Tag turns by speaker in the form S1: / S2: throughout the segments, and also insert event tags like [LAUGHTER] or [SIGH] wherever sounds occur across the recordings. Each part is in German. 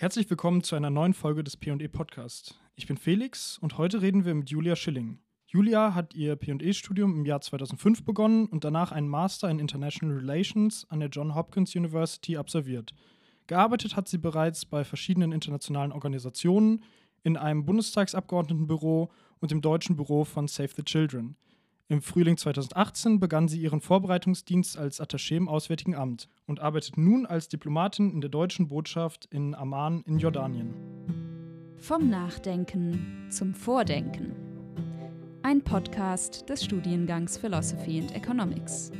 S1: Herzlich willkommen zu einer neuen Folge des PE Podcast. Ich bin Felix und heute reden wir mit Julia Schilling. Julia hat ihr PE-Studium im Jahr 2005 begonnen und danach einen Master in International Relations an der Johns Hopkins University absolviert. Gearbeitet hat sie bereits bei verschiedenen internationalen Organisationen, in einem Bundestagsabgeordnetenbüro und im deutschen Büro von Save the Children. Im Frühling 2018 begann sie ihren Vorbereitungsdienst als Attaché im Auswärtigen Amt und arbeitet nun als Diplomatin in der deutschen Botschaft in Amman in Jordanien.
S2: Vom Nachdenken zum Vordenken. Ein Podcast des Studiengangs Philosophy and Economics.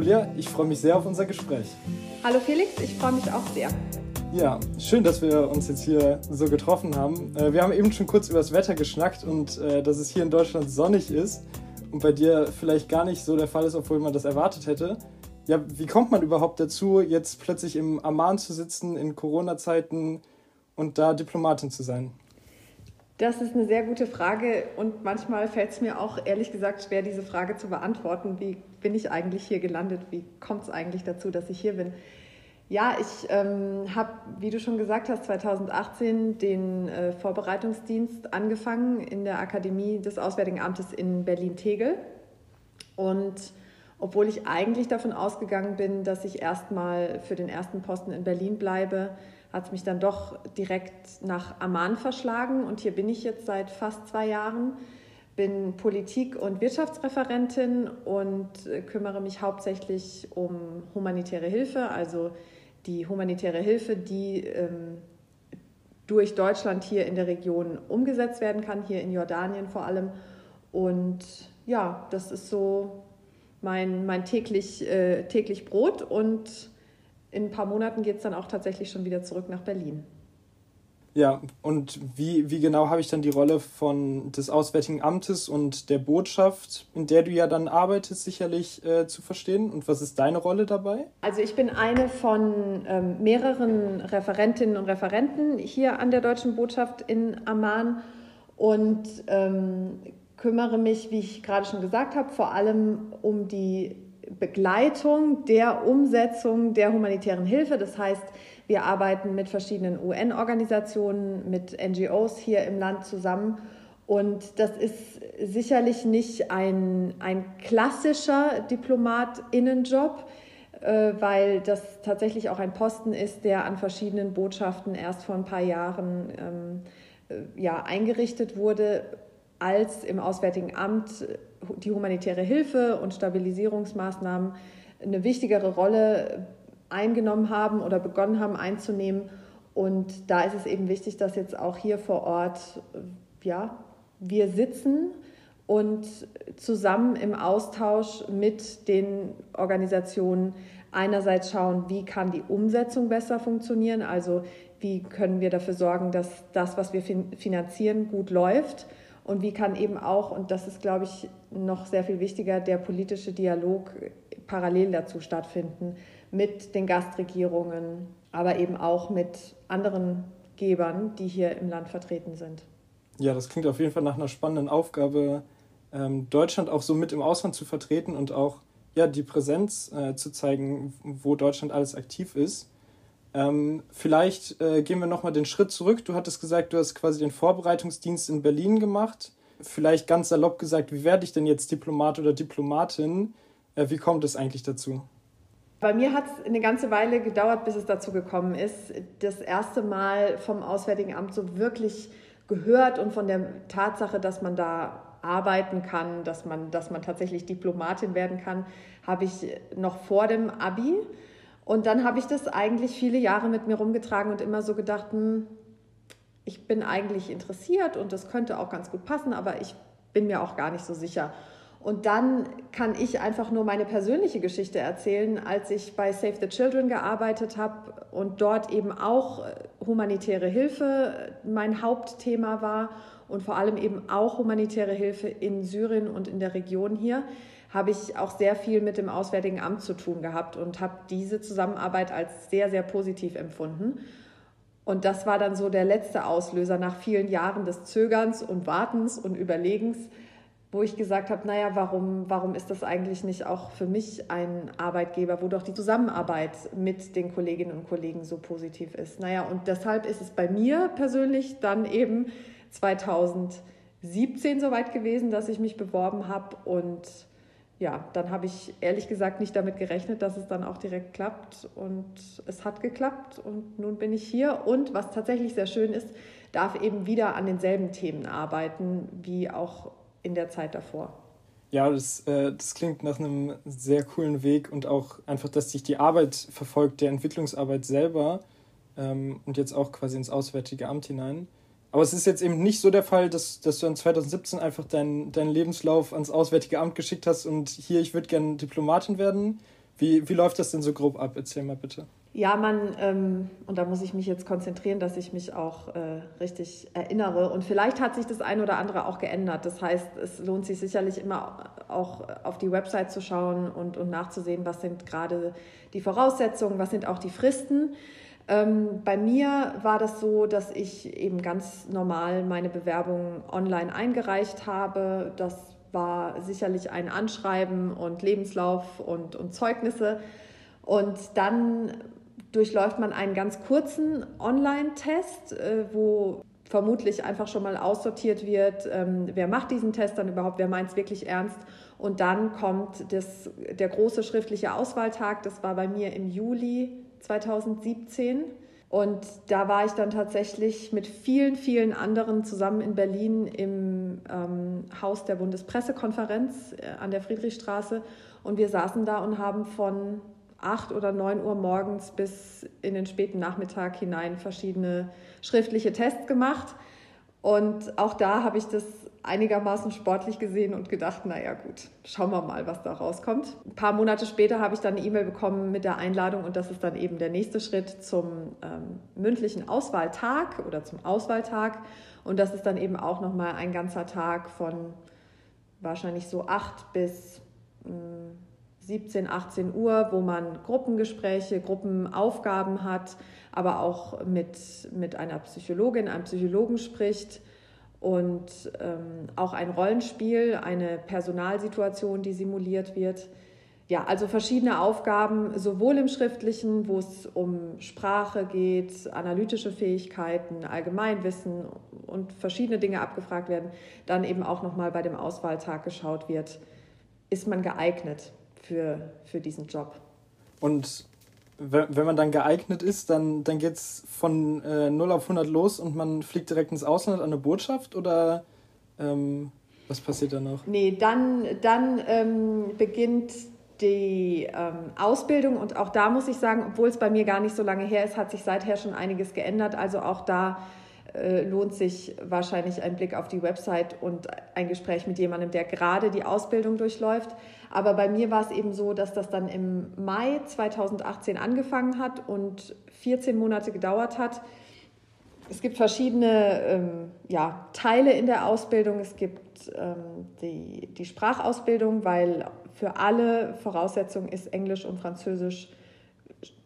S1: Julia, ich freue mich sehr auf unser Gespräch.
S3: Hallo Felix, ich freue mich auch sehr.
S1: Ja, schön, dass wir uns jetzt hier so getroffen haben. Äh, wir haben eben schon kurz über das Wetter geschnackt und äh, dass es hier in Deutschland sonnig ist und bei dir vielleicht gar nicht so der Fall ist, obwohl man das erwartet hätte. Ja, wie kommt man überhaupt dazu, jetzt plötzlich im Amman zu sitzen in Corona-Zeiten und da Diplomatin zu sein?
S3: Das ist eine sehr gute Frage und manchmal fällt es mir auch ehrlich gesagt schwer, diese Frage zu beantworten. Wie bin ich eigentlich hier gelandet? Wie kommt es eigentlich dazu, dass ich hier bin? Ja, ich ähm, habe, wie du schon gesagt hast, 2018 den äh, Vorbereitungsdienst angefangen in der Akademie des Auswärtigen Amtes in Berlin-Tegel. Und obwohl ich eigentlich davon ausgegangen bin, dass ich erstmal für den ersten Posten in Berlin bleibe, hat es mich dann doch direkt nach Amman verschlagen und hier bin ich jetzt seit fast zwei Jahren. Bin Politik- und Wirtschaftsreferentin und äh, kümmere mich hauptsächlich um humanitäre Hilfe, also die humanitäre Hilfe, die ähm, durch Deutschland hier in der Region umgesetzt werden kann, hier in Jordanien vor allem. Und ja, das ist so mein, mein täglich, äh, täglich Brot und in ein paar Monaten geht es dann auch tatsächlich schon wieder zurück nach Berlin.
S1: Ja, und wie, wie genau habe ich dann die Rolle von des Auswärtigen Amtes und der Botschaft, in der du ja dann arbeitest, sicherlich äh, zu verstehen? Und was ist deine Rolle dabei?
S3: Also ich bin eine von ähm, mehreren Referentinnen und Referenten hier an der Deutschen Botschaft in Amman und ähm, kümmere mich, wie ich gerade schon gesagt habe, vor allem um die Begleitung der Umsetzung der humanitären Hilfe. Das heißt, wir arbeiten mit verschiedenen UN-Organisationen, mit NGOs hier im Land zusammen. Und das ist sicherlich nicht ein, ein klassischer Diplomatinnenjob, äh, weil das tatsächlich auch ein Posten ist, der an verschiedenen Botschaften erst vor ein paar Jahren ähm, äh, ja, eingerichtet wurde, als im Auswärtigen Amt die humanitäre Hilfe und Stabilisierungsmaßnahmen eine wichtigere Rolle eingenommen haben oder begonnen haben einzunehmen. Und da ist es eben wichtig, dass jetzt auch hier vor Ort, ja, wir sitzen und zusammen im Austausch mit den Organisationen einerseits schauen, wie kann die Umsetzung besser funktionieren, also wie können wir dafür sorgen, dass das, was wir finanzieren, gut läuft und wie kann eben auch, und das ist, glaube ich, noch sehr viel wichtiger, der politische Dialog parallel dazu stattfinden mit den Gastregierungen, aber eben auch mit anderen Gebern, die hier im Land vertreten sind.
S1: Ja, das klingt auf jeden Fall nach einer spannenden Aufgabe, ähm, Deutschland auch so mit im Ausland zu vertreten und auch ja, die Präsenz äh, zu zeigen, wo Deutschland alles aktiv ist. Ähm, vielleicht äh, gehen wir nochmal den Schritt zurück. Du hattest gesagt, du hast quasi den Vorbereitungsdienst in Berlin gemacht. Vielleicht ganz salopp gesagt, wie werde ich denn jetzt Diplomat oder Diplomatin? Äh, wie kommt es eigentlich dazu?
S3: Bei mir hat es eine ganze Weile gedauert, bis es dazu gekommen ist. Das erste Mal vom Auswärtigen Amt so wirklich gehört und von der Tatsache, dass man da arbeiten kann, dass man, dass man tatsächlich Diplomatin werden kann, habe ich noch vor dem Abi. Und dann habe ich das eigentlich viele Jahre mit mir rumgetragen und immer so gedacht, hm, ich bin eigentlich interessiert und das könnte auch ganz gut passen, aber ich bin mir auch gar nicht so sicher. Und dann kann ich einfach nur meine persönliche Geschichte erzählen, als ich bei Save the Children gearbeitet habe und dort eben auch äh, humanitäre Hilfe mein Hauptthema war und vor allem eben auch humanitäre Hilfe in Syrien und in der Region hier habe ich auch sehr viel mit dem Auswärtigen Amt zu tun gehabt und habe diese Zusammenarbeit als sehr, sehr positiv empfunden. Und das war dann so der letzte Auslöser nach vielen Jahren des Zögerns und Wartens und Überlegens, wo ich gesagt habe, naja, warum, warum ist das eigentlich nicht auch für mich ein Arbeitgeber, wo doch die Zusammenarbeit mit den Kolleginnen und Kollegen so positiv ist. Naja, und deshalb ist es bei mir persönlich dann eben 2017 soweit gewesen, dass ich mich beworben habe und ja, dann habe ich ehrlich gesagt nicht damit gerechnet, dass es dann auch direkt klappt. Und es hat geklappt und nun bin ich hier. Und was tatsächlich sehr schön ist, darf eben wieder an denselben Themen arbeiten wie auch in der Zeit davor.
S1: Ja, das, äh, das klingt nach einem sehr coolen Weg und auch einfach, dass sich die Arbeit verfolgt, der Entwicklungsarbeit selber ähm, und jetzt auch quasi ins Auswärtige Amt hinein. Aber es ist jetzt eben nicht so der Fall, dass, dass du in 2017 einfach deinen dein Lebenslauf ans Auswärtige Amt geschickt hast und hier, ich würde gerne Diplomatin werden. Wie, wie läuft das denn so grob ab? Erzähl mal bitte.
S3: Ja, man, ähm, und da muss ich mich jetzt konzentrieren, dass ich mich auch äh, richtig erinnere. Und vielleicht hat sich das ein oder andere auch geändert. Das heißt, es lohnt sich sicherlich immer auch auf die Website zu schauen und, und nachzusehen, was sind gerade die Voraussetzungen, was sind auch die Fristen. Ähm, bei mir war das so, dass ich eben ganz normal meine Bewerbung online eingereicht habe. Das war sicherlich ein Anschreiben und Lebenslauf und, und Zeugnisse. Und dann durchläuft man einen ganz kurzen Online-Test, äh, wo vermutlich einfach schon mal aussortiert wird, ähm, wer macht diesen Test dann überhaupt, wer meint es wirklich ernst. Und dann kommt das, der große schriftliche Auswahltag, das war bei mir im Juli 2017. Und da war ich dann tatsächlich mit vielen, vielen anderen zusammen in Berlin im ähm, Haus der Bundespressekonferenz äh, an der Friedrichstraße. Und wir saßen da und haben von 8 oder 9 Uhr morgens bis in den späten Nachmittag hinein verschiedene schriftliche Tests gemacht. Und auch da habe ich das einigermaßen sportlich gesehen und gedacht, naja gut, schauen wir mal, was da rauskommt. Ein paar Monate später habe ich dann eine E-Mail bekommen mit der Einladung und das ist dann eben der nächste Schritt zum ähm, mündlichen Auswahltag oder zum Auswahltag. Und das ist dann eben auch nochmal ein ganzer Tag von wahrscheinlich so 8 bis... Ähm, 17, 18 Uhr, wo man Gruppengespräche, Gruppenaufgaben hat, aber auch mit, mit einer Psychologin, einem Psychologen spricht und ähm, auch ein Rollenspiel, eine Personalsituation, die simuliert wird. Ja, also verschiedene Aufgaben, sowohl im Schriftlichen, wo es um Sprache geht, analytische Fähigkeiten, Allgemeinwissen und verschiedene Dinge abgefragt werden, dann eben auch nochmal bei dem Auswahltag geschaut wird, ist man geeignet für, für diesen Job.
S1: Und wenn man dann geeignet ist, dann, dann geht es von äh, 0 auf 100 los und man fliegt direkt ins Ausland an eine Botschaft oder ähm, was passiert dann noch?
S3: Nee, dann, dann ähm, beginnt die ähm, Ausbildung und auch da muss ich sagen, obwohl es bei mir gar nicht so lange her ist, hat sich seither schon einiges geändert. Also auch da äh, lohnt sich wahrscheinlich ein Blick auf die Website und ein Gespräch mit jemandem, der gerade die Ausbildung durchläuft. Aber bei mir war es eben so, dass das dann im Mai 2018 angefangen hat und 14 Monate gedauert hat. Es gibt verschiedene ähm, ja, Teile in der Ausbildung. Es gibt ähm, die, die Sprachausbildung, weil für alle Voraussetzung ist Englisch und Französisch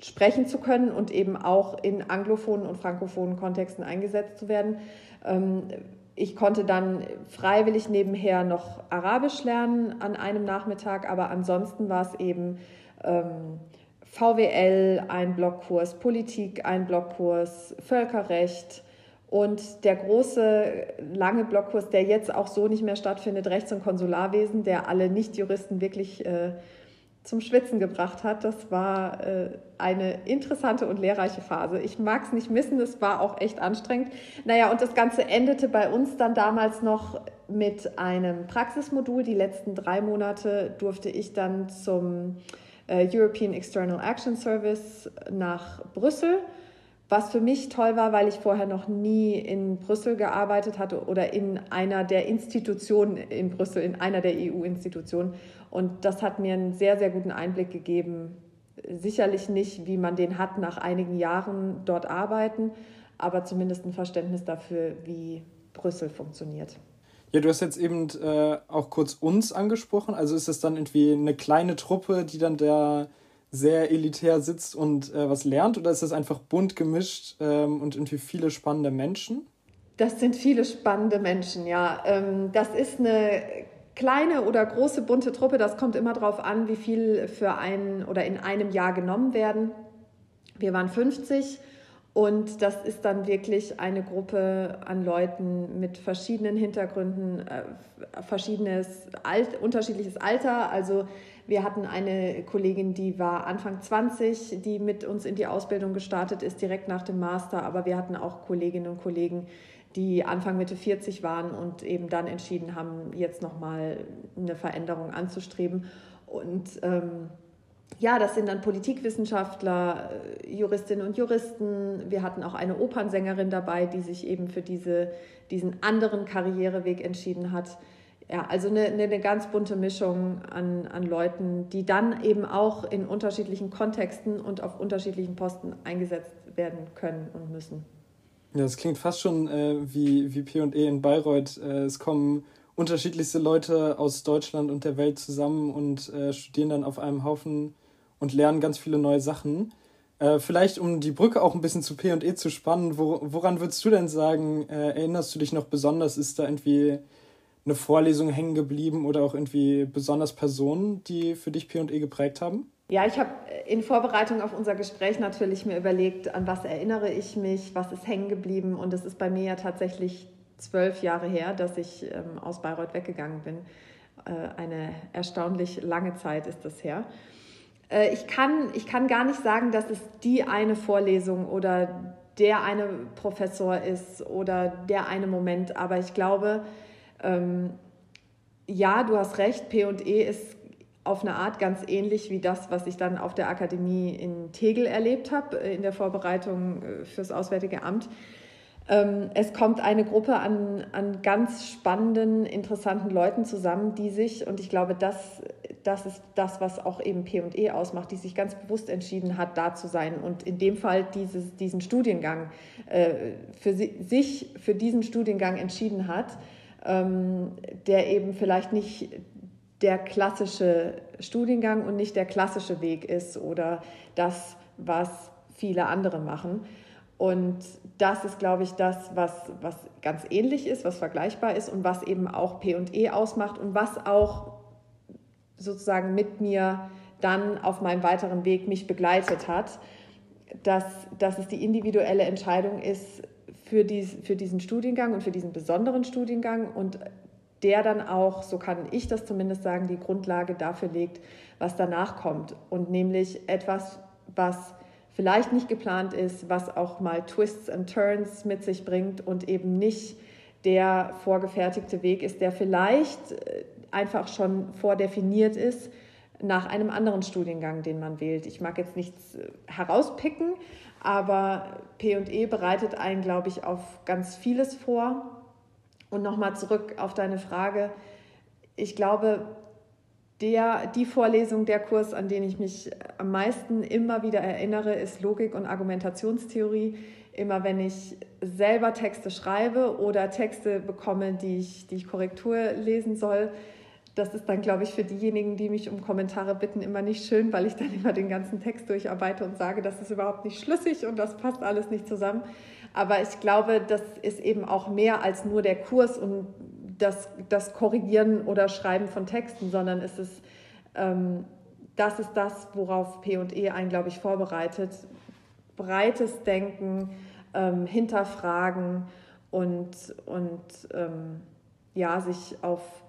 S3: sprechen zu können und eben auch in anglophonen und frankophonen Kontexten eingesetzt zu werden. Ähm, ich konnte dann freiwillig nebenher noch Arabisch lernen an einem Nachmittag, aber ansonsten war es eben ähm, VWL, ein Blockkurs, Politik, ein Blockkurs, Völkerrecht und der große, lange Blockkurs, der jetzt auch so nicht mehr stattfindet, Rechts- und Konsularwesen, der alle Nichtjuristen wirklich äh, zum Schwitzen gebracht hat. Das war äh, eine interessante und lehrreiche Phase. Ich mag es nicht missen, es war auch echt anstrengend. Naja, und das Ganze endete bei uns dann damals noch mit einem Praxismodul. Die letzten drei Monate durfte ich dann zum äh, European External Action Service nach Brüssel was für mich toll war, weil ich vorher noch nie in Brüssel gearbeitet hatte oder in einer der Institutionen in Brüssel, in einer der EU-Institutionen. Und das hat mir einen sehr, sehr guten Einblick gegeben. Sicherlich nicht, wie man den hat nach einigen Jahren dort arbeiten, aber zumindest ein Verständnis dafür, wie Brüssel funktioniert.
S1: Ja, du hast jetzt eben äh, auch kurz uns angesprochen. Also ist es dann irgendwie eine kleine Truppe, die dann da sehr elitär sitzt und äh, was lernt? Oder ist das einfach bunt gemischt ähm, und irgendwie viele spannende Menschen?
S3: Das sind viele spannende Menschen, ja. Ähm, das ist eine kleine oder große bunte Truppe. Das kommt immer darauf an, wie viel für ein oder in einem Jahr genommen werden. Wir waren 50 und das ist dann wirklich eine Gruppe an Leuten mit verschiedenen Hintergründen, äh, verschiedenes Alt, unterschiedliches Alter. Also wir hatten eine Kollegin, die war Anfang 20, die mit uns in die Ausbildung gestartet ist, direkt nach dem Master. Aber wir hatten auch Kolleginnen und Kollegen, die Anfang Mitte 40 waren und eben dann entschieden haben, jetzt nochmal eine Veränderung anzustreben. Und ähm, ja, das sind dann Politikwissenschaftler, äh, Juristinnen und Juristen. Wir hatten auch eine Opernsängerin dabei, die sich eben für diese, diesen anderen Karriereweg entschieden hat. Ja, also eine, eine ganz bunte Mischung an, an Leuten, die dann eben auch in unterschiedlichen Kontexten und auf unterschiedlichen Posten eingesetzt werden können und müssen.
S1: Ja, das klingt fast schon äh, wie, wie P&E in Bayreuth. Äh, es kommen unterschiedlichste Leute aus Deutschland und der Welt zusammen und äh, studieren dann auf einem Haufen und lernen ganz viele neue Sachen. Äh, vielleicht, um die Brücke auch ein bisschen zu P&E zu spannen, wo, woran würdest du denn sagen, äh, erinnerst du dich noch besonders? Ist da irgendwie eine Vorlesung hängen geblieben oder auch irgendwie besonders Personen, die für dich P&E geprägt haben?
S3: Ja, ich habe in Vorbereitung auf unser Gespräch natürlich mir überlegt, an was erinnere ich mich, was ist hängen geblieben. Und es ist bei mir ja tatsächlich zwölf Jahre her, dass ich ähm, aus Bayreuth weggegangen bin. Äh, eine erstaunlich lange Zeit ist das her. Äh, ich, kann, ich kann gar nicht sagen, dass es die eine Vorlesung oder der eine Professor ist oder der eine Moment, aber ich glaube, ähm, ja, du hast recht, PE ist auf eine Art ganz ähnlich wie das, was ich dann auf der Akademie in Tegel erlebt habe, äh, in der Vorbereitung äh, fürs Auswärtige Amt. Ähm, es kommt eine Gruppe an, an ganz spannenden, interessanten Leuten zusammen, die sich, und ich glaube, das, das ist das, was auch eben P&E ausmacht, die sich ganz bewusst entschieden hat, da zu sein und in dem Fall dieses, diesen Studiengang äh, für sich, für diesen Studiengang entschieden hat, ähm, der eben vielleicht nicht der klassische Studiengang und nicht der klassische Weg ist oder das, was viele andere machen. Und das ist, glaube ich, das, was, was ganz ähnlich ist, was vergleichbar ist und was eben auch PE ausmacht und was auch sozusagen mit mir dann auf meinem weiteren Weg mich begleitet hat, dass, dass es die individuelle Entscheidung ist für, dies, für diesen Studiengang und für diesen besonderen Studiengang und der dann auch, so kann ich das zumindest sagen, die Grundlage dafür legt, was danach kommt. Und nämlich etwas, was vielleicht nicht geplant ist, was auch mal Twists and Turns mit sich bringt und eben nicht der vorgefertigte Weg ist, der vielleicht äh, einfach schon vordefiniert ist nach einem anderen Studiengang, den man wählt. Ich mag jetzt nichts äh, herauspicken, aber PE bereitet einen, glaube ich, auf ganz vieles vor. Und nochmal zurück auf deine Frage. Ich glaube, der, die Vorlesung, der Kurs, an den ich mich am meisten immer wieder erinnere, ist Logik und Argumentationstheorie. Immer wenn ich selber Texte schreibe oder Texte bekomme, die ich, die ich Korrektur lesen soll, das ist dann, glaube ich, für diejenigen, die mich um Kommentare bitten, immer nicht schön, weil ich dann immer den ganzen Text durcharbeite und sage, das ist überhaupt nicht schlüssig und das passt alles nicht zusammen. Aber ich glaube, das ist eben auch mehr als nur der Kurs und das, das Korrigieren oder Schreiben von Texten, sondern es ist, ähm, das ist das, worauf P&E einen, glaube ich, vorbereitet. Breites Denken, ähm, hinterfragen und, und ähm, ja, sich auf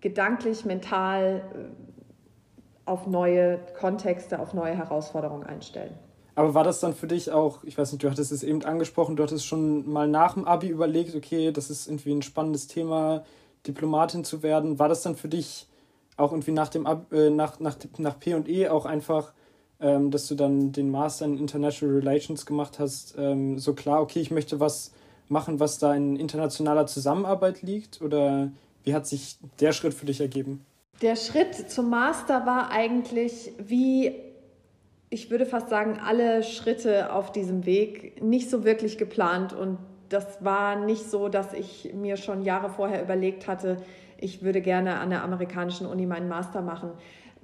S3: gedanklich, mental äh, auf neue Kontexte, auf neue Herausforderungen einstellen.
S1: Aber war das dann für dich auch, ich weiß nicht, du hattest es eben angesprochen, du hattest schon mal nach dem Abi überlegt, okay, das ist irgendwie ein spannendes Thema, Diplomatin zu werden. War das dann für dich auch irgendwie nach dem Ab, äh, nach, nach, nach P&E auch einfach, ähm, dass du dann den Master in International Relations gemacht hast, ähm, so klar, okay, ich möchte was machen, was da in internationaler Zusammenarbeit liegt? Oder wie hat sich der Schritt für dich ergeben?
S3: Der Schritt zum Master war eigentlich wie ich würde fast sagen, alle Schritte auf diesem Weg nicht so wirklich geplant und das war nicht so, dass ich mir schon Jahre vorher überlegt hatte, ich würde gerne an der amerikanischen Uni meinen Master machen.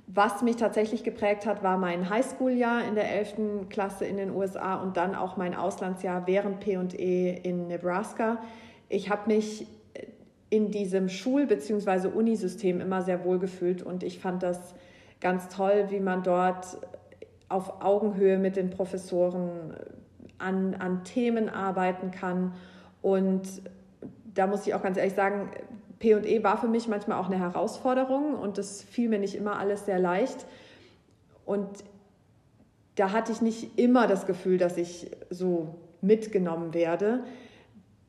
S3: Was mich tatsächlich geprägt hat, war mein Highschool-Jahr in der 11. Klasse in den USA und dann auch mein Auslandsjahr während P&E in Nebraska. Ich habe mich in diesem Schul- bzw. Unisystem immer sehr wohl gefühlt und ich fand das ganz toll, wie man dort auf Augenhöhe mit den Professoren an, an Themen arbeiten kann. Und da muss ich auch ganz ehrlich sagen, PE war für mich manchmal auch eine Herausforderung und das fiel mir nicht immer alles sehr leicht. Und da hatte ich nicht immer das Gefühl, dass ich so mitgenommen werde.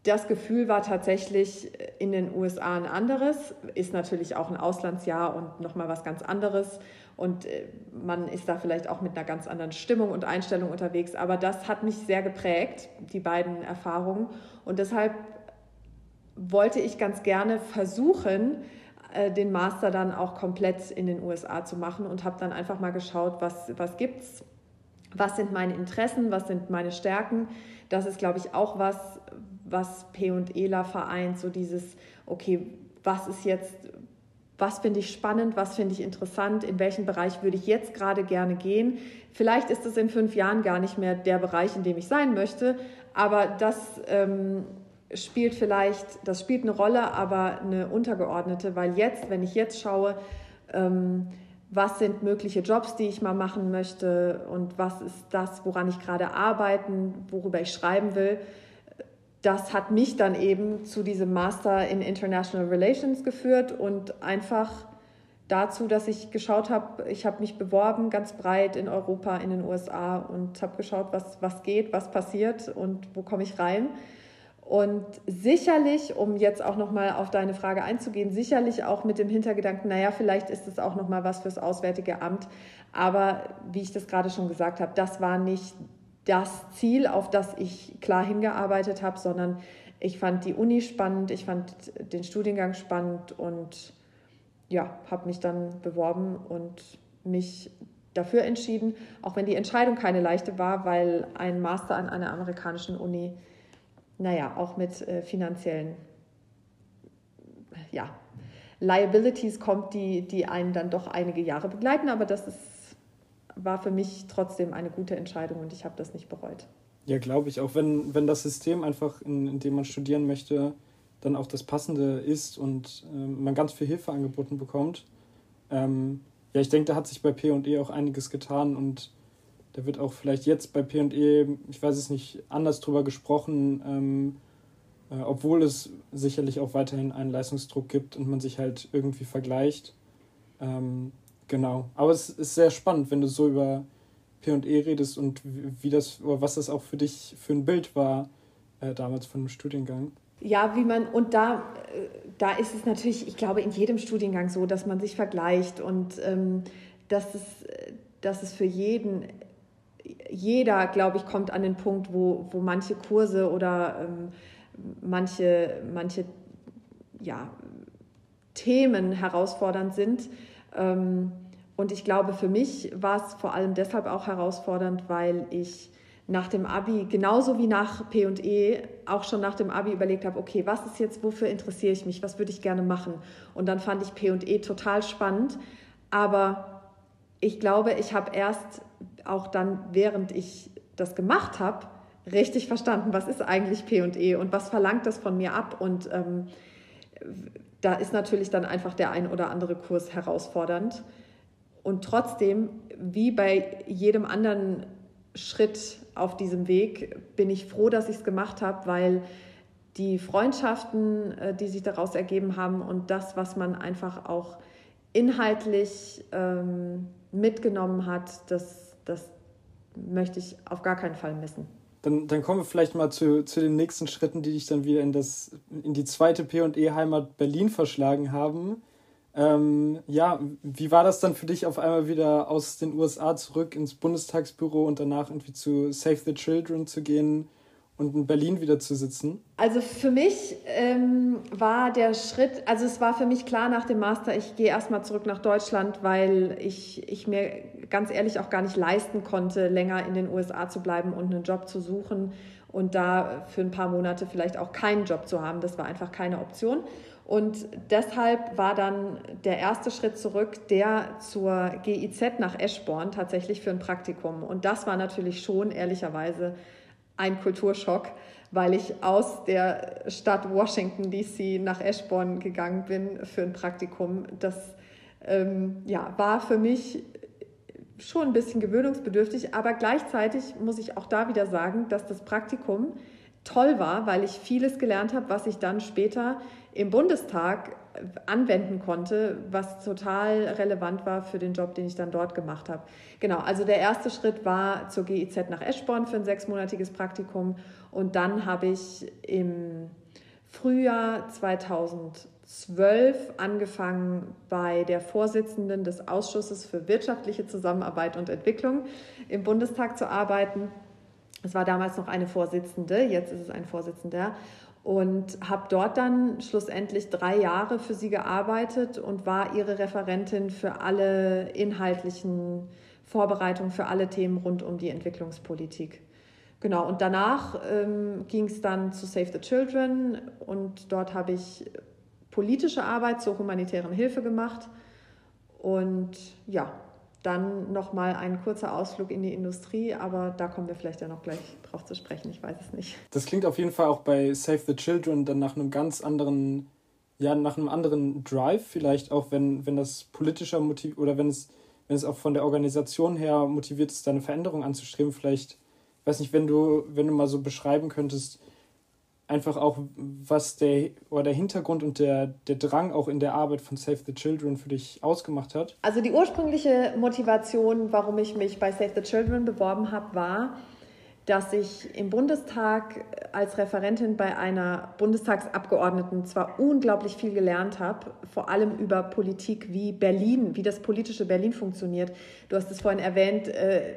S3: Das Gefühl war tatsächlich in den USA ein anderes, ist natürlich auch ein Auslandsjahr und nochmal was ganz anderes. Und äh, man ist da vielleicht auch mit einer ganz anderen Stimmung und Einstellung unterwegs. Aber das hat mich sehr geprägt, die beiden Erfahrungen. Und deshalb wollte ich ganz gerne versuchen, äh, den Master dann auch komplett in den USA zu machen und habe dann einfach mal geschaut, was, was es, was sind meine Interessen, was sind meine Stärken. Das ist, glaube ich, auch was, was P und ELA vereint, so dieses, okay, was ist jetzt, was finde ich spannend, was finde ich interessant, in welchen Bereich würde ich jetzt gerade gerne gehen. Vielleicht ist es in fünf Jahren gar nicht mehr der Bereich, in dem ich sein möchte, aber das ähm, spielt vielleicht, das spielt eine Rolle, aber eine untergeordnete, weil jetzt, wenn ich jetzt schaue, ähm, was sind mögliche Jobs, die ich mal machen möchte und was ist das, woran ich gerade arbeiten, worüber ich schreiben will, das hat mich dann eben zu diesem Master in International Relations geführt und einfach dazu, dass ich geschaut habe, ich habe mich beworben ganz breit in Europa, in den USA und habe geschaut, was, was geht, was passiert und wo komme ich rein. Und sicherlich, um jetzt auch nochmal auf deine Frage einzugehen, sicherlich auch mit dem Hintergedanken, naja, vielleicht ist es auch nochmal was fürs Auswärtige Amt. Aber wie ich das gerade schon gesagt habe, das war nicht das Ziel, auf das ich klar hingearbeitet habe, sondern ich fand die Uni spannend, ich fand den Studiengang spannend und ja, habe mich dann beworben und mich dafür entschieden, auch wenn die Entscheidung keine leichte war, weil ein Master an einer amerikanischen Uni naja, auch mit äh, finanziellen ja, Liabilities kommt, die, die einen dann doch einige Jahre begleiten. Aber das ist, war für mich trotzdem eine gute Entscheidung und ich habe das nicht bereut.
S1: Ja, glaube ich. Auch wenn, wenn das System einfach, in, in dem man studieren möchte, dann auch das Passende ist und äh, man ganz viel Hilfe angeboten bekommt. Ähm, ja, ich denke, da hat sich bei P&E auch einiges getan und da wird auch vielleicht jetzt bei PE, ich weiß es nicht, anders drüber gesprochen, ähm, äh, obwohl es sicherlich auch weiterhin einen Leistungsdruck gibt und man sich halt irgendwie vergleicht. Ähm, genau. Aber es ist sehr spannend, wenn du so über PE redest und wie das, was das auch für dich für ein Bild war äh, damals von dem Studiengang.
S3: Ja, wie man, und da, äh, da ist es natürlich, ich glaube, in jedem Studiengang so, dass man sich vergleicht und ähm, dass, es, dass es für jeden jeder, glaube ich, kommt an den Punkt, wo, wo manche Kurse oder ähm, manche, manche ja, Themen herausfordernd sind. Ähm, und ich glaube, für mich war es vor allem deshalb auch herausfordernd, weil ich nach dem Abi, genauso wie nach P&E, auch schon nach dem Abi überlegt habe, okay, was ist jetzt, wofür interessiere ich mich, was würde ich gerne machen? Und dann fand ich P&E total spannend, aber ich glaube, ich habe erst auch dann, während ich das gemacht habe, richtig verstanden, was ist eigentlich P&E und was verlangt das von mir ab. Und ähm, da ist natürlich dann einfach der ein oder andere Kurs herausfordernd. Und trotzdem, wie bei jedem anderen Schritt auf diesem Weg, bin ich froh, dass ich es gemacht habe, weil die Freundschaften, äh, die sich daraus ergeben haben und das, was man einfach auch inhaltlich ähm, mitgenommen hat, das das möchte ich auf gar keinen Fall missen.
S1: Dann, dann kommen wir vielleicht mal zu, zu den nächsten Schritten, die dich dann wieder in, das, in die zweite P&E-Heimat Berlin verschlagen haben. Ähm, ja, wie war das dann für dich, auf einmal wieder aus den USA zurück ins Bundestagsbüro und danach irgendwie zu Save the Children zu gehen? und in Berlin wieder zu sitzen?
S3: Also für mich ähm, war der Schritt, also es war für mich klar nach dem Master, ich gehe erstmal zurück nach Deutschland, weil ich, ich mir ganz ehrlich auch gar nicht leisten konnte, länger in den USA zu bleiben und einen Job zu suchen und da für ein paar Monate vielleicht auch keinen Job zu haben. Das war einfach keine Option. Und deshalb war dann der erste Schritt zurück der zur GIZ nach Eschborn tatsächlich für ein Praktikum. Und das war natürlich schon ehrlicherweise ein Kulturschock, weil ich aus der Stadt Washington DC nach Eschborn gegangen bin für ein Praktikum. Das ähm, ja, war für mich schon ein bisschen gewöhnungsbedürftig, aber gleichzeitig muss ich auch da wieder sagen, dass das Praktikum toll war, weil ich vieles gelernt habe, was ich dann später im Bundestag anwenden konnte, was total relevant war für den Job, den ich dann dort gemacht habe. Genau, also der erste Schritt war zur GIZ nach Eschborn für ein sechsmonatiges Praktikum und dann habe ich im Frühjahr 2012 angefangen bei der Vorsitzenden des Ausschusses für wirtschaftliche Zusammenarbeit und Entwicklung im Bundestag zu arbeiten. Es war damals noch eine Vorsitzende, jetzt ist es ein Vorsitzender und habe dort dann schlussendlich drei Jahre für sie gearbeitet und war ihre Referentin für alle inhaltlichen Vorbereitungen, für alle Themen rund um die Entwicklungspolitik. Genau, und danach ähm, ging es dann zu Save the Children und dort habe ich politische Arbeit zur humanitären Hilfe gemacht. Und ja, dann nochmal ein kurzer Ausflug in die Industrie, aber da kommen wir vielleicht ja noch gleich drauf zu sprechen, ich weiß es nicht.
S1: Das klingt auf jeden Fall auch bei Save the Children dann nach einem ganz anderen, ja, nach einem anderen Drive, vielleicht auch, wenn, wenn das politischer Motiv oder wenn es, wenn es auch von der Organisation her motiviert ist, da eine Veränderung anzustreben, vielleicht, weiß nicht, wenn du, wenn du mal so beschreiben könntest, einfach auch, was der oder der Hintergrund und der, der Drang auch in der Arbeit von Save the Children für dich ausgemacht hat?
S3: Also die ursprüngliche Motivation, warum ich mich bei Save the Children beworben habe, war, dass ich im Bundestag als Referentin bei einer Bundestagsabgeordneten zwar unglaublich viel gelernt habe, vor allem über Politik, wie Berlin, wie das politische Berlin funktioniert. Du hast es vorhin erwähnt, äh,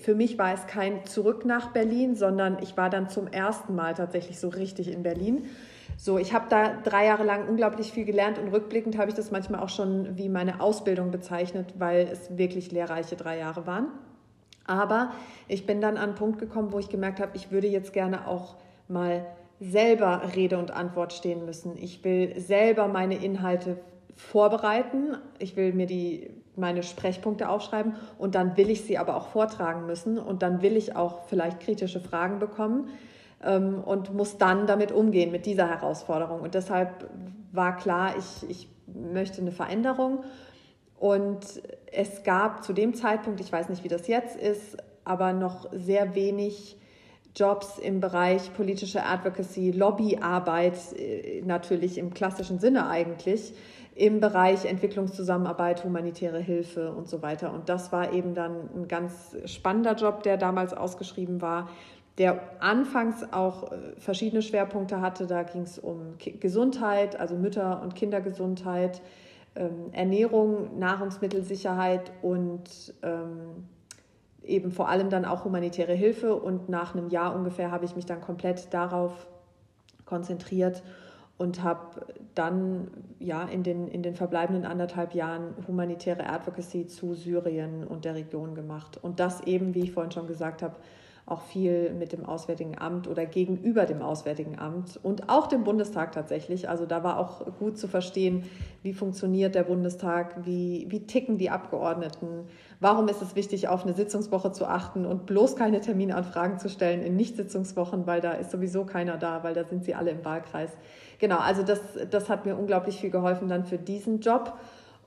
S3: für mich war es kein Zurück nach Berlin, sondern ich war dann zum ersten Mal tatsächlich so richtig in Berlin. So, ich habe da drei Jahre lang unglaublich viel gelernt und rückblickend habe ich das manchmal auch schon wie meine Ausbildung bezeichnet, weil es wirklich lehrreiche drei Jahre waren. Aber ich bin dann an einen Punkt gekommen, wo ich gemerkt habe, ich würde jetzt gerne auch mal selber Rede und Antwort stehen müssen. Ich will selber meine Inhalte vorbereiten. Ich will mir die meine Sprechpunkte aufschreiben und dann will ich sie aber auch vortragen müssen und dann will ich auch vielleicht kritische Fragen bekommen ähm, und muss dann damit umgehen, mit dieser Herausforderung. Und deshalb war klar, ich, ich möchte eine Veränderung. Und es gab zu dem Zeitpunkt, ich weiß nicht, wie das jetzt ist, aber noch sehr wenig Jobs im Bereich politische Advocacy, Lobbyarbeit, äh, natürlich im klassischen Sinne eigentlich, im Bereich Entwicklungszusammenarbeit, humanitäre Hilfe und so weiter. Und das war eben dann ein ganz spannender Job, der damals ausgeschrieben war, der anfangs auch äh, verschiedene Schwerpunkte hatte. Da ging es um Gesundheit, also Mütter- und Kindergesundheit, ähm, Ernährung, Nahrungsmittelsicherheit und ähm, eben vor allem dann auch humanitäre Hilfe. Und nach einem Jahr ungefähr habe ich mich dann komplett darauf konzentriert und habe dann ja in den, in den verbleibenden anderthalb Jahren humanitäre Advocacy zu Syrien und der Region gemacht. Und das eben, wie ich vorhin schon gesagt habe, auch viel mit dem Auswärtigen Amt oder gegenüber dem Auswärtigen Amt und auch dem Bundestag tatsächlich. Also da war auch gut zu verstehen, wie funktioniert der Bundestag, wie, wie ticken die Abgeordneten, warum ist es wichtig, auf eine Sitzungswoche zu achten und bloß keine Terminanfragen zu stellen in Nicht-Sitzungswochen, weil da ist sowieso keiner da, weil da sind sie alle im Wahlkreis. Genau, also das, das hat mir unglaublich viel geholfen dann für diesen Job.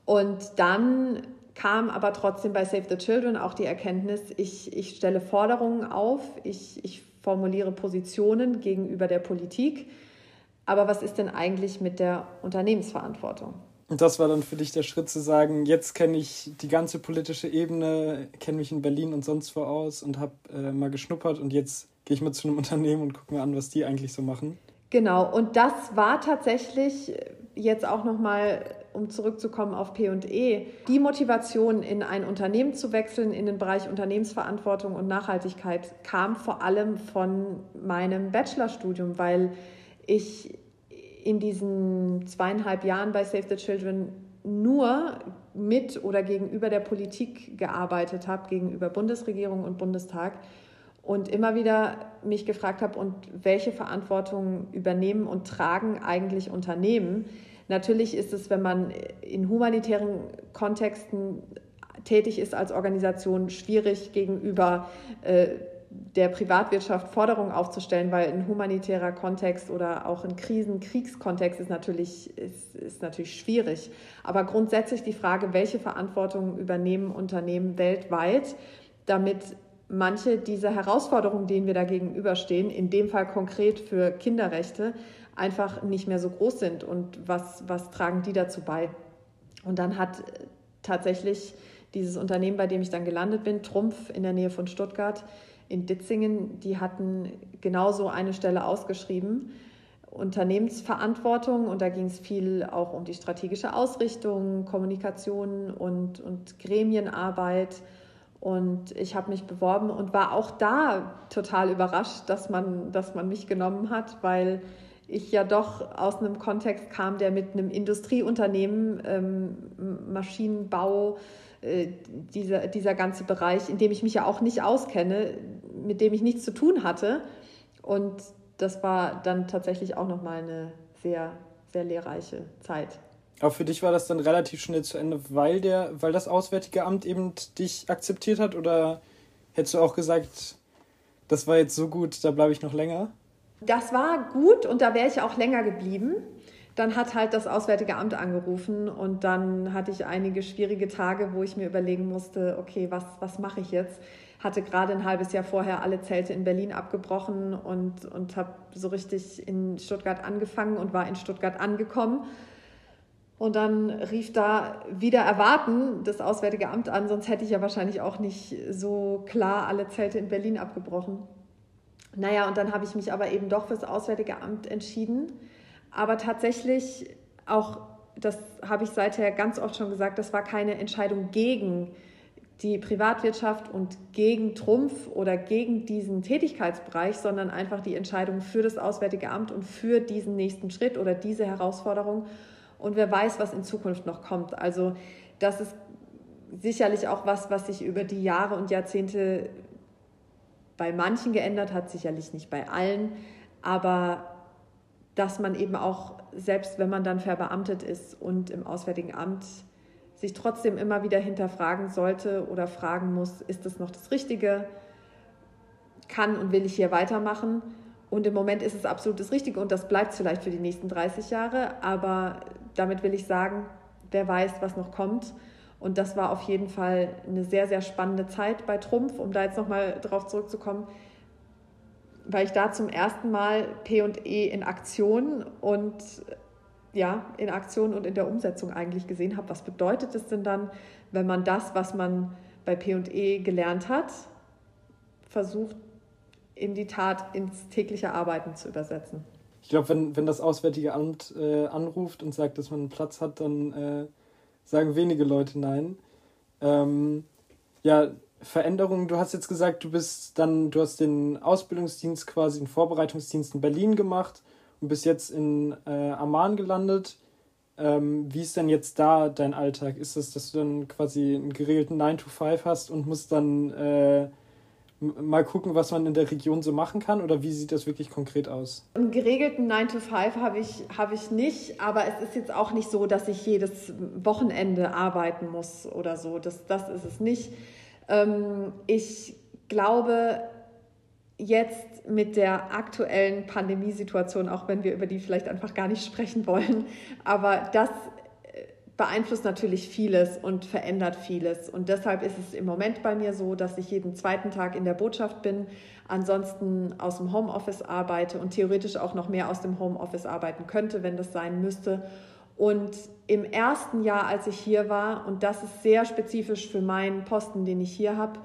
S3: Und dann kam aber trotzdem bei Save the Children auch die Erkenntnis, ich, ich stelle Forderungen auf, ich, ich formuliere Positionen gegenüber der Politik. Aber was ist denn eigentlich mit der Unternehmensverantwortung?
S1: Und das war dann für dich der Schritt zu sagen, jetzt kenne ich die ganze politische Ebene, kenne mich in Berlin und sonst wo aus und habe äh, mal geschnuppert und jetzt gehe ich mal zu einem [LAUGHS] Unternehmen und gucke mir an, was die eigentlich so machen.
S3: Genau, und das war tatsächlich jetzt auch nochmal, um zurückzukommen auf P&E, die Motivation, in ein Unternehmen zu wechseln, in den Bereich Unternehmensverantwortung und Nachhaltigkeit, kam vor allem von meinem Bachelorstudium, weil ich in diesen zweieinhalb Jahren bei Save the Children nur mit oder gegenüber der Politik gearbeitet habe, gegenüber Bundesregierung und Bundestag und immer wieder mich gefragt habe, und welche Verantwortung übernehmen und tragen eigentlich Unternehmen? Natürlich ist es, wenn man in humanitären Kontexten tätig ist als Organisation, schwierig gegenüber äh, der Privatwirtschaft Forderungen aufzustellen, weil ein humanitärer Kontext oder auch ein Krisen-, Kriegskontext ist natürlich, ist, ist natürlich schwierig. Aber grundsätzlich die Frage, welche Verantwortung übernehmen Unternehmen weltweit, damit manche dieser Herausforderungen, denen wir da gegenüberstehen, in dem Fall konkret für Kinderrechte, einfach nicht mehr so groß sind. Und was, was tragen die dazu bei? Und dann hat tatsächlich dieses Unternehmen, bei dem ich dann gelandet bin, Trumpf in der Nähe von Stuttgart in Ditzingen, die hatten genauso eine Stelle ausgeschrieben. Unternehmensverantwortung und da ging es viel auch um die strategische Ausrichtung, Kommunikation und, und Gremienarbeit. Und ich habe mich beworben und war auch da total überrascht, dass man, dass man mich genommen hat, weil ich ja doch aus einem Kontext kam, der mit einem Industrieunternehmen, ähm, Maschinenbau, äh, dieser, dieser ganze Bereich, in dem ich mich ja auch nicht auskenne, mit dem ich nichts zu tun hatte. Und das war dann tatsächlich auch nochmal eine sehr, sehr lehrreiche Zeit.
S1: Aber für dich war das dann relativ schnell zu Ende, weil, der, weil das Auswärtige Amt eben dich akzeptiert hat? Oder hättest du auch gesagt, das war jetzt so gut, da bleibe ich noch länger?
S3: Das war gut und da wäre ich auch länger geblieben. Dann hat halt das Auswärtige Amt angerufen und dann hatte ich einige schwierige Tage, wo ich mir überlegen musste, okay, was, was mache ich jetzt? Hatte gerade ein halbes Jahr vorher alle Zelte in Berlin abgebrochen und, und habe so richtig in Stuttgart angefangen und war in Stuttgart angekommen. Und dann rief da wieder erwarten das Auswärtige Amt an, sonst hätte ich ja wahrscheinlich auch nicht so klar alle Zelte in Berlin abgebrochen. Naja, und dann habe ich mich aber eben doch fürs Auswärtige Amt entschieden aber tatsächlich auch, das habe ich seither ganz oft schon gesagt, das war keine Entscheidung gegen die Privatwirtschaft und gegen Trumpf oder gegen diesen Tätigkeitsbereich, sondern einfach die Entscheidung für das Auswärtige Amt und für diesen nächsten Schritt oder diese Herausforderung. Und wer weiß, was in Zukunft noch kommt. Also das ist sicherlich auch was, was sich über die Jahre und Jahrzehnte bei manchen geändert hat, sicherlich nicht bei allen. Aber dass man eben auch, selbst wenn man dann verbeamtet ist und im Auswärtigen Amt, sich trotzdem immer wieder hinterfragen sollte oder fragen muss, ist das noch das Richtige? Kann und will ich hier weitermachen? Und im Moment ist es absolut das Richtige und das bleibt vielleicht für die nächsten 30 Jahre. Aber damit will ich sagen, wer weiß, was noch kommt. Und das war auf jeden Fall eine sehr, sehr spannende Zeit bei Trumpf, um da jetzt nochmal drauf zurückzukommen weil ich da zum ersten Mal P&E in Aktion und ja, in Aktion und in der Umsetzung eigentlich gesehen habe. Was bedeutet es denn dann, wenn man das, was man bei P&E gelernt hat, versucht in die Tat ins tägliche Arbeiten zu übersetzen?
S1: Ich glaube, wenn, wenn das Auswärtige Amt äh, anruft und sagt, dass man einen Platz hat, dann äh, sagen wenige Leute nein. Ähm, ja, Veränderungen? Du hast jetzt gesagt, du bist dann, du hast den Ausbildungsdienst quasi, den Vorbereitungsdienst in Berlin gemacht und bist jetzt in äh, Amman gelandet. Ähm, wie ist denn jetzt da dein Alltag? Ist es, dass du dann quasi einen geregelten 9 to 5 hast und musst dann äh, mal gucken, was man in der Region so machen kann? Oder wie sieht das wirklich konkret aus?
S3: Einen geregelten 9 to 5 habe ich, hab ich nicht, aber es ist jetzt auch nicht so, dass ich jedes Wochenende arbeiten muss oder so. Das, das ist es nicht. Ähm, ich glaube, jetzt mit der aktuellen Pandemiesituation, auch wenn wir über die vielleicht einfach gar nicht sprechen wollen, aber das beeinflusst natürlich vieles und verändert vieles. Und deshalb ist es im Moment bei mir so, dass ich jeden zweiten Tag in der Botschaft bin, ansonsten aus dem Homeoffice arbeite und theoretisch auch noch mehr aus dem Homeoffice arbeiten könnte, wenn das sein müsste. Und im ersten Jahr, als ich hier war, und das ist sehr spezifisch für meinen Posten, den ich hier habe,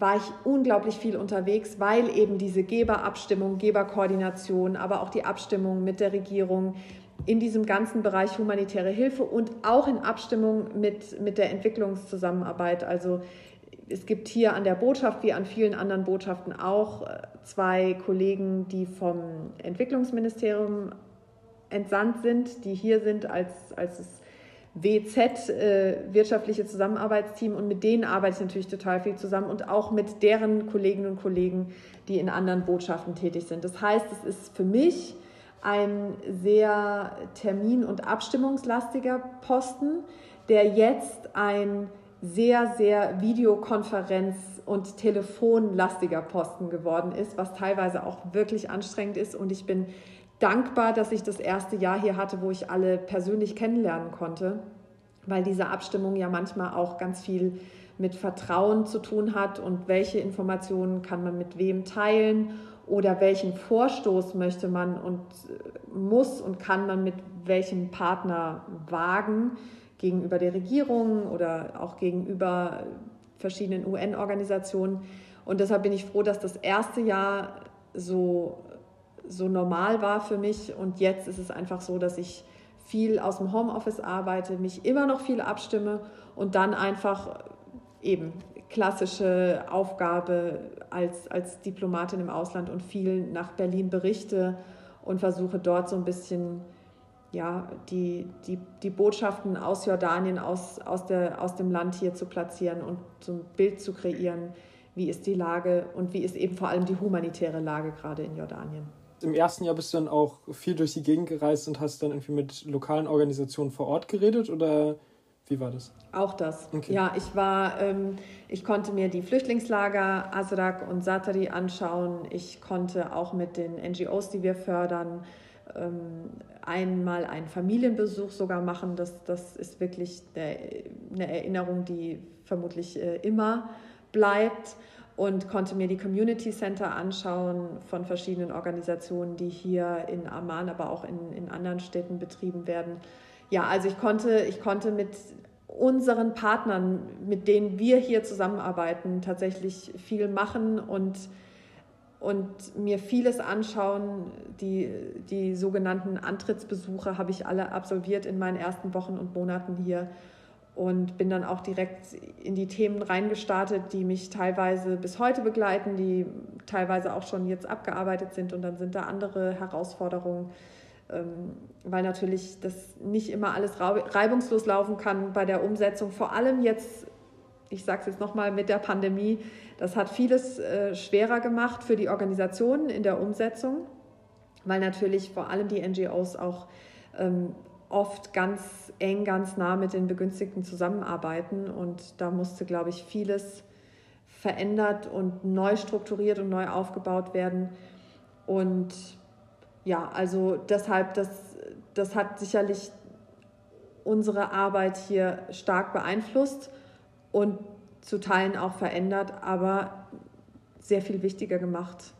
S3: war ich unglaublich viel unterwegs, weil eben diese Geberabstimmung, Geberkoordination, aber auch die Abstimmung mit der Regierung in diesem ganzen Bereich humanitäre Hilfe und auch in Abstimmung mit, mit der Entwicklungszusammenarbeit. Also es gibt hier an der Botschaft wie an vielen anderen Botschaften auch äh, zwei Kollegen, die vom Entwicklungsministerium entsandt sind, die hier sind, als, als es WZ, äh, wirtschaftliche Zusammenarbeitsteam, und mit denen arbeite ich natürlich total viel zusammen und auch mit deren Kolleginnen und Kollegen, die in anderen Botschaften tätig sind. Das heißt, es ist für mich ein sehr termin- und abstimmungslastiger Posten, der jetzt ein sehr, sehr Videokonferenz- und telefonlastiger Posten geworden ist, was teilweise auch wirklich anstrengend ist. Und ich bin dankbar, dass ich das erste Jahr hier hatte, wo ich alle persönlich kennenlernen konnte, weil diese Abstimmung ja manchmal auch ganz viel mit Vertrauen zu tun hat und welche Informationen kann man mit wem teilen oder welchen Vorstoß möchte man und muss und kann man mit welchem Partner wagen gegenüber der Regierung oder auch gegenüber verschiedenen UN-Organisationen. Und deshalb bin ich froh, dass das erste Jahr so so normal war für mich. Und jetzt ist es einfach so, dass ich viel aus dem Homeoffice arbeite, mich immer noch viel abstimme und dann einfach eben klassische Aufgabe als, als Diplomatin im Ausland und viel nach Berlin berichte und versuche dort so ein bisschen ja, die, die, die Botschaften aus Jordanien, aus, aus, der, aus dem Land hier zu platzieren und so ein Bild zu kreieren, wie ist die Lage und wie ist eben vor allem die humanitäre Lage gerade in Jordanien
S1: im ersten Jahr bist du dann auch viel durch die Gegend gereist und hast dann irgendwie mit lokalen Organisationen vor Ort geredet oder wie war das?
S3: Auch das. Okay. Ja, ich war, ähm, ich konnte mir die Flüchtlingslager Azrak und Satari anschauen. Ich konnte auch mit den NGOs, die wir fördern, ähm, einmal einen Familienbesuch sogar machen. Das, das ist wirklich eine Erinnerung, die vermutlich äh, immer bleibt und konnte mir die Community Center anschauen von verschiedenen Organisationen, die hier in Amman, aber auch in, in anderen Städten betrieben werden. Ja, also ich konnte, ich konnte mit unseren Partnern, mit denen wir hier zusammenarbeiten, tatsächlich viel machen und, und mir vieles anschauen. Die, die sogenannten Antrittsbesuche habe ich alle absolviert in meinen ersten Wochen und Monaten hier und bin dann auch direkt in die Themen reingestartet, die mich teilweise bis heute begleiten, die teilweise auch schon jetzt abgearbeitet sind. Und dann sind da andere Herausforderungen, ähm, weil natürlich das nicht immer alles reibungslos laufen kann bei der Umsetzung, vor allem jetzt, ich sage es jetzt nochmal mit der Pandemie, das hat vieles äh, schwerer gemacht für die Organisationen in der Umsetzung, weil natürlich vor allem die NGOs auch ähm, oft ganz eng, ganz nah mit den Begünstigten zusammenarbeiten. Und da musste, glaube ich, vieles verändert und neu strukturiert und neu aufgebaut werden. Und ja, also deshalb, das, das hat sicherlich unsere Arbeit hier stark beeinflusst und zu Teilen auch verändert, aber sehr viel wichtiger gemacht,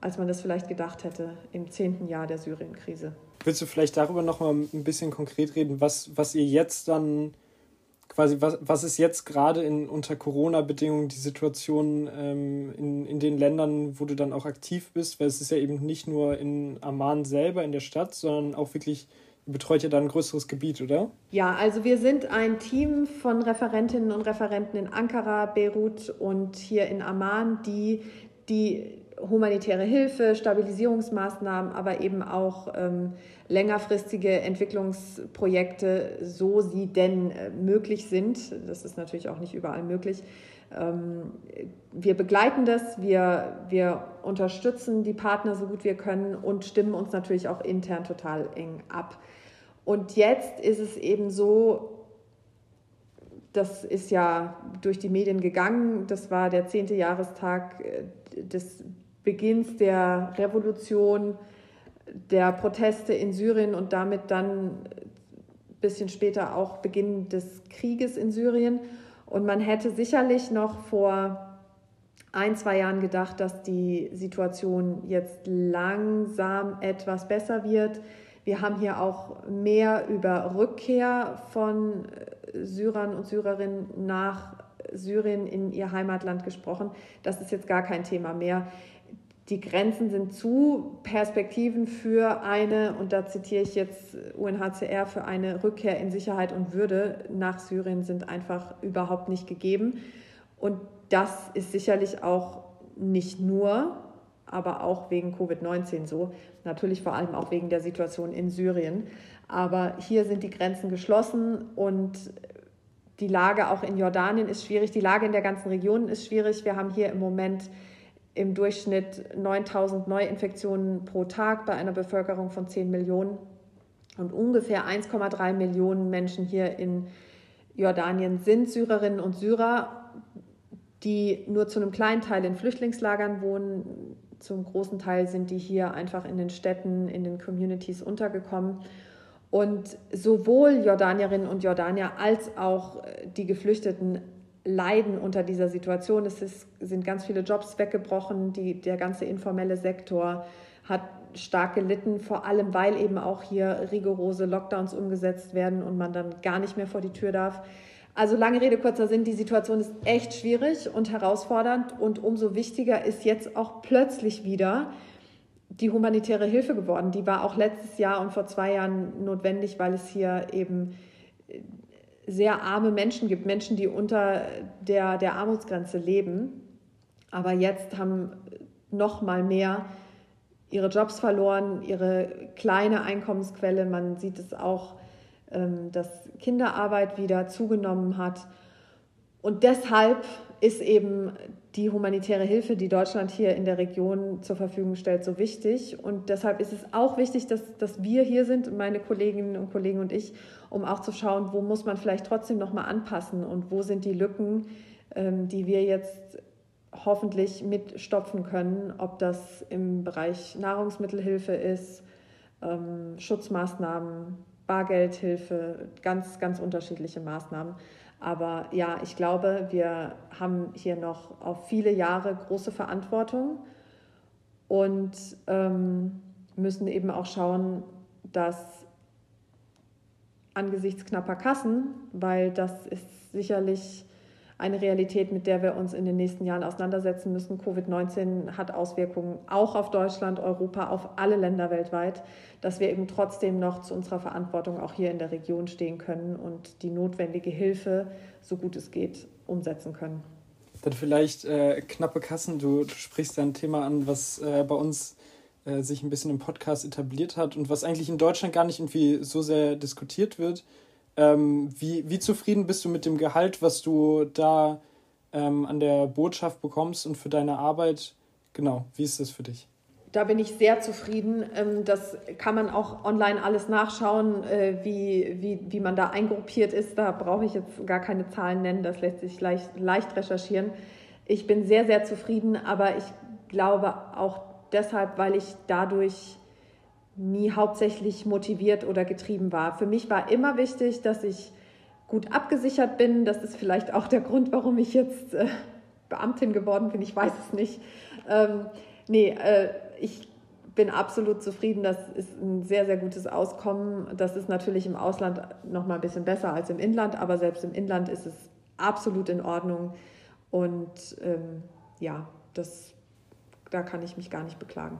S3: als man das vielleicht gedacht hätte im zehnten Jahr der Syrien-Krise.
S1: Willst du vielleicht darüber noch mal ein bisschen konkret reden, was, was ihr jetzt dann quasi, was, was ist jetzt gerade in, unter Corona-Bedingungen die Situation ähm, in, in den Ländern, wo du dann auch aktiv bist? Weil es ist ja eben nicht nur in Amman selber, in der Stadt, sondern auch wirklich, ihr betreut ja da ein größeres Gebiet, oder?
S3: Ja, also wir sind ein Team von Referentinnen und Referenten in Ankara, Beirut und hier in Amman, die die humanitäre Hilfe, Stabilisierungsmaßnahmen, aber eben auch ähm, längerfristige Entwicklungsprojekte, so sie denn äh, möglich sind. Das ist natürlich auch nicht überall möglich. Ähm, wir begleiten das, wir, wir unterstützen die Partner so gut wir können und stimmen uns natürlich auch intern total eng ab. Und jetzt ist es eben so, das ist ja durch die Medien gegangen. Das war der zehnte Jahrestag äh, des Beginns der Revolution, der Proteste in Syrien und damit dann ein bisschen später auch Beginn des Krieges in Syrien. Und man hätte sicherlich noch vor ein, zwei Jahren gedacht, dass die Situation jetzt langsam etwas besser wird. Wir haben hier auch mehr über Rückkehr von Syrern und Syrerinnen nach Syrien in ihr Heimatland gesprochen. Das ist jetzt gar kein Thema mehr die Grenzen sind zu, Perspektiven für eine, und da zitiere ich jetzt UNHCR, für eine Rückkehr in Sicherheit und Würde nach Syrien sind einfach überhaupt nicht gegeben. Und das ist sicherlich auch nicht nur aber auch wegen Covid-19 so. Natürlich vor allem auch wegen der Situation in Syrien. Aber hier sind die Grenzen geschlossen und die Lage auch in Jordanien ist schwierig. Die Lage in der ganzen Region ist schwierig. Wir haben hier im Moment im Durchschnitt 9000 Neuinfektionen pro Tag bei einer Bevölkerung von 10 Millionen. Und ungefähr 1,3 Millionen Menschen hier in Jordanien sind Syrerinnen und Syrer, die nur zu einem kleinen Teil in Flüchtlingslagern wohnen. Zum großen Teil sind die hier einfach in den Städten, in den Communities untergekommen. Und sowohl Jordanierinnen und Jordanier als auch die Geflüchteten leiden unter dieser Situation. Es ist, sind ganz viele Jobs weggebrochen, die, der ganze informelle Sektor hat stark gelitten, vor allem weil eben auch hier rigorose Lockdowns umgesetzt werden und man dann gar nicht mehr vor die Tür darf. Also lange Rede, kurzer Sinn, die Situation ist echt schwierig und herausfordernd und umso wichtiger ist jetzt auch plötzlich wieder die humanitäre Hilfe geworden. Die war auch letztes Jahr und vor zwei Jahren notwendig, weil es hier eben sehr arme Menschen gibt, Menschen, die unter der, der Armutsgrenze leben. Aber jetzt haben noch mal mehr ihre Jobs verloren, ihre kleine Einkommensquelle. Man sieht es auch, ähm, dass Kinderarbeit wieder zugenommen hat. Und deshalb ist eben die humanitäre Hilfe, die Deutschland hier in der Region zur Verfügung stellt, so wichtig. Und deshalb ist es auch wichtig, dass, dass wir hier sind, meine Kolleginnen und Kollegen und ich, um auch zu schauen, wo muss man vielleicht trotzdem noch mal anpassen und wo sind die Lücken, ähm, die wir jetzt hoffentlich mitstopfen können, ob das im Bereich Nahrungsmittelhilfe ist, ähm, Schutzmaßnahmen, Bargeldhilfe, ganz, ganz unterschiedliche Maßnahmen. Aber ja, ich glaube, wir haben hier noch auf viele Jahre große Verantwortung und ähm, müssen eben auch schauen, dass angesichts knapper Kassen, weil das ist sicherlich eine Realität, mit der wir uns in den nächsten Jahren auseinandersetzen müssen. Covid-19 hat Auswirkungen auch auf Deutschland, Europa, auf alle Länder weltweit, dass wir eben trotzdem noch zu unserer Verantwortung auch hier in der Region stehen können und die notwendige Hilfe, so gut es geht, umsetzen können.
S1: Dann vielleicht äh, knappe Kassen. Du, du, sprichst ein Thema an, was äh, bei uns äh, sich ein bisschen im Podcast etabliert hat und was eigentlich in Deutschland gar nicht irgendwie so sehr diskutiert wird. Ähm, wie, wie zufrieden bist du mit dem Gehalt, was du da ähm, an der Botschaft bekommst und für deine Arbeit? Genau, wie ist das für dich?
S3: Da bin ich sehr zufrieden. Ähm, das kann man auch online alles nachschauen, äh, wie, wie, wie man da eingruppiert ist. Da brauche ich jetzt gar keine Zahlen nennen, das lässt sich leicht, leicht recherchieren. Ich bin sehr, sehr zufrieden, aber ich glaube auch deshalb, weil ich dadurch nie hauptsächlich motiviert oder getrieben war. Für mich war immer wichtig, dass ich gut abgesichert bin. Das ist vielleicht auch der Grund, warum ich jetzt äh, Beamtin geworden bin. Ich weiß es nicht. Ähm, nee, äh, ich bin absolut zufrieden. Das ist ein sehr, sehr gutes Auskommen. Das ist natürlich im Ausland noch mal ein bisschen besser als im Inland, aber selbst im Inland ist es absolut in Ordnung. Und ähm, ja, das, da kann ich mich gar nicht beklagen.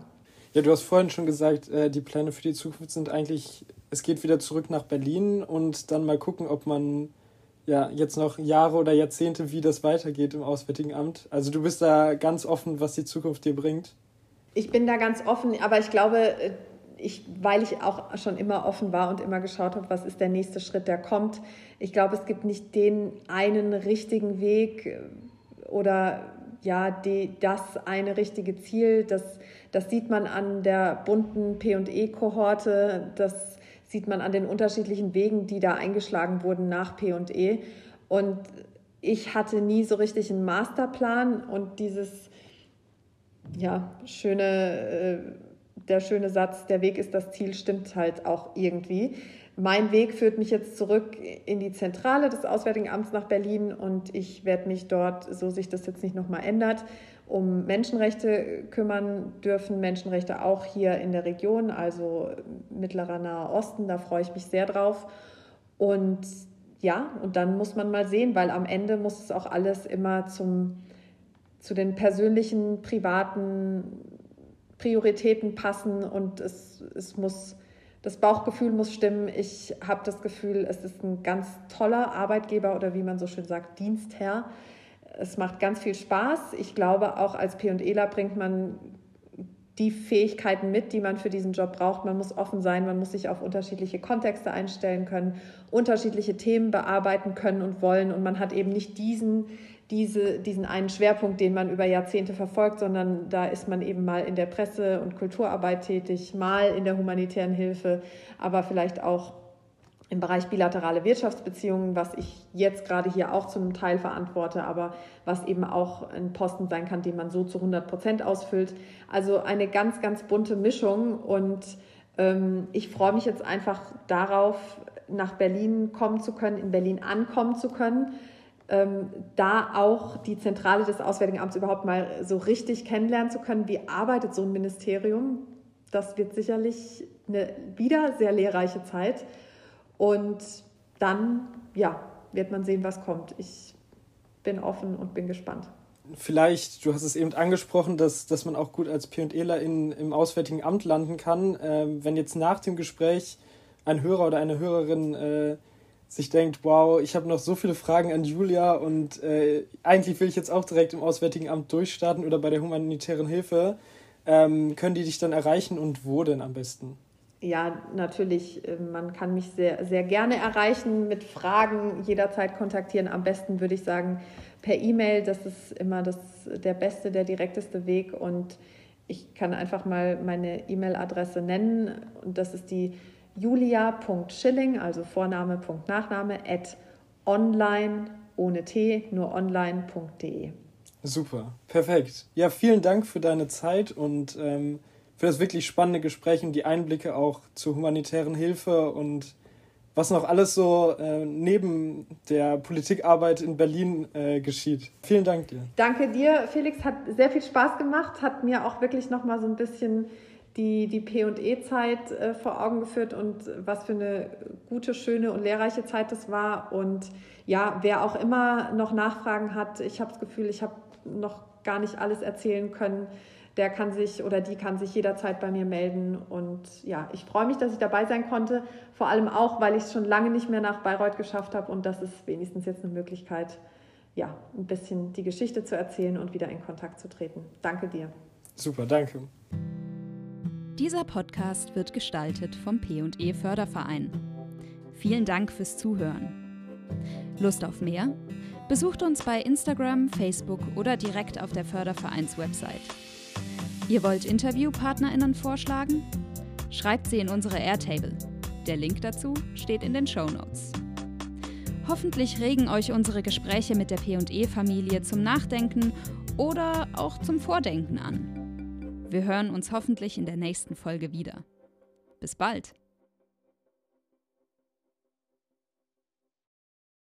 S1: Ja, du hast vorhin schon gesagt, äh, die Pläne für die Zukunft sind eigentlich, es geht wieder zurück nach Berlin und dann mal gucken, ob man ja jetzt noch Jahre oder Jahrzehnte, wie das weitergeht im Auswärtigen Amt. Also du bist da ganz offen, was die Zukunft dir bringt.
S3: Ich bin da ganz offen, aber ich glaube, äh, ich, weil ich auch schon immer offen war und immer geschaut habe, was ist der nächste Schritt, der kommt. Ich glaube, es gibt nicht den einen richtigen Weg äh, oder ja, die, das eine richtige Ziel. Das das sieht man an der bunten PE-Kohorte, das sieht man an den unterschiedlichen Wegen, die da eingeschlagen wurden nach PE. Und ich hatte nie so richtig einen Masterplan und dieses ja, schöne, äh, der schöne Satz, der Weg ist das Ziel, stimmt halt auch irgendwie. Mein Weg führt mich jetzt zurück in die Zentrale des Auswärtigen Amts nach Berlin und ich werde mich dort, so sich das jetzt nicht nochmal ändert, um Menschenrechte kümmern dürfen. Menschenrechte auch hier in der Region, also mittlerer Nahe Osten. Da freue ich mich sehr drauf. Und ja, und dann muss man mal sehen, weil am Ende muss es auch alles immer zum, zu den persönlichen, privaten Prioritäten passen und es, es muss, das Bauchgefühl muss stimmen. Ich habe das Gefühl, es ist ein ganz toller Arbeitgeber oder wie man so schön sagt, Dienstherr es macht ganz viel Spaß. Ich glaube, auch als P&Eler bringt man die Fähigkeiten mit, die man für diesen Job braucht. Man muss offen sein, man muss sich auf unterschiedliche Kontexte einstellen können, unterschiedliche Themen bearbeiten können und wollen. Und man hat eben nicht diesen, diese, diesen einen Schwerpunkt, den man über Jahrzehnte verfolgt, sondern da ist man eben mal in der Presse- und Kulturarbeit tätig, mal in der humanitären Hilfe, aber vielleicht auch im Bereich bilaterale Wirtschaftsbeziehungen, was ich jetzt gerade hier auch zu einem Teil verantworte, aber was eben auch ein Posten sein kann, den man so zu 100 Prozent ausfüllt. Also eine ganz, ganz bunte Mischung und ähm, ich freue mich jetzt einfach darauf, nach Berlin kommen zu können, in Berlin ankommen zu können, ähm, da auch die Zentrale des Auswärtigen Amts überhaupt mal so richtig kennenlernen zu können. Wie arbeitet so ein Ministerium? Das wird sicherlich eine wieder sehr lehrreiche Zeit. Und dann, ja, wird man sehen, was kommt. Ich bin offen und bin gespannt.
S1: Vielleicht, du hast es eben angesprochen, dass, dass man auch gut als P&Eler im Auswärtigen Amt landen kann. Ähm, wenn jetzt nach dem Gespräch ein Hörer oder eine Hörerin äh, sich denkt, wow, ich habe noch so viele Fragen an Julia und äh, eigentlich will ich jetzt auch direkt im Auswärtigen Amt durchstarten oder bei der humanitären Hilfe, ähm, können die dich dann erreichen und wo denn am besten?
S3: Ja, natürlich, äh, man kann mich sehr, sehr gerne erreichen mit Fragen, jederzeit kontaktieren. Am besten würde ich sagen per E-Mail, das ist immer das, der beste, der direkteste Weg. Und ich kann einfach mal meine E-Mail-Adresse nennen. Und das ist die julia.schilling, also Vorname, Punkt, Nachname, at online, ohne T, nur online.de.
S1: Super, perfekt. Ja, vielen Dank für deine Zeit und ähm für das wirklich spannende Gespräch und die Einblicke auch zur humanitären Hilfe und was noch alles so äh, neben der Politikarbeit in Berlin äh, geschieht. Vielen Dank dir.
S3: Danke dir, Felix. Hat sehr viel Spaß gemacht, hat mir auch wirklich noch mal so ein bisschen die, die P&E-Zeit äh, vor Augen geführt und was für eine gute, schöne und lehrreiche Zeit das war. Und ja, wer auch immer noch Nachfragen hat, ich habe das Gefühl, ich habe noch gar nicht alles erzählen können der kann sich oder die kann sich jederzeit bei mir melden. Und ja, ich freue mich, dass ich dabei sein konnte. Vor allem auch, weil ich es schon lange nicht mehr nach Bayreuth geschafft habe. Und das ist wenigstens jetzt eine Möglichkeit, ja, ein bisschen die Geschichte zu erzählen und wieder in Kontakt zu treten. Danke dir.
S1: Super, danke.
S2: Dieser Podcast wird gestaltet vom P&E Förderverein. Vielen Dank fürs Zuhören. Lust auf mehr? Besucht uns bei Instagram, Facebook oder direkt auf der Fördervereins-Website. Ihr wollt InterviewpartnerInnen vorschlagen? Schreibt sie in unsere Airtable. Der Link dazu steht in den Show Notes. Hoffentlich regen euch unsere Gespräche mit der PE-Familie zum Nachdenken oder auch zum Vordenken an. Wir hören uns hoffentlich in der nächsten Folge wieder. Bis bald!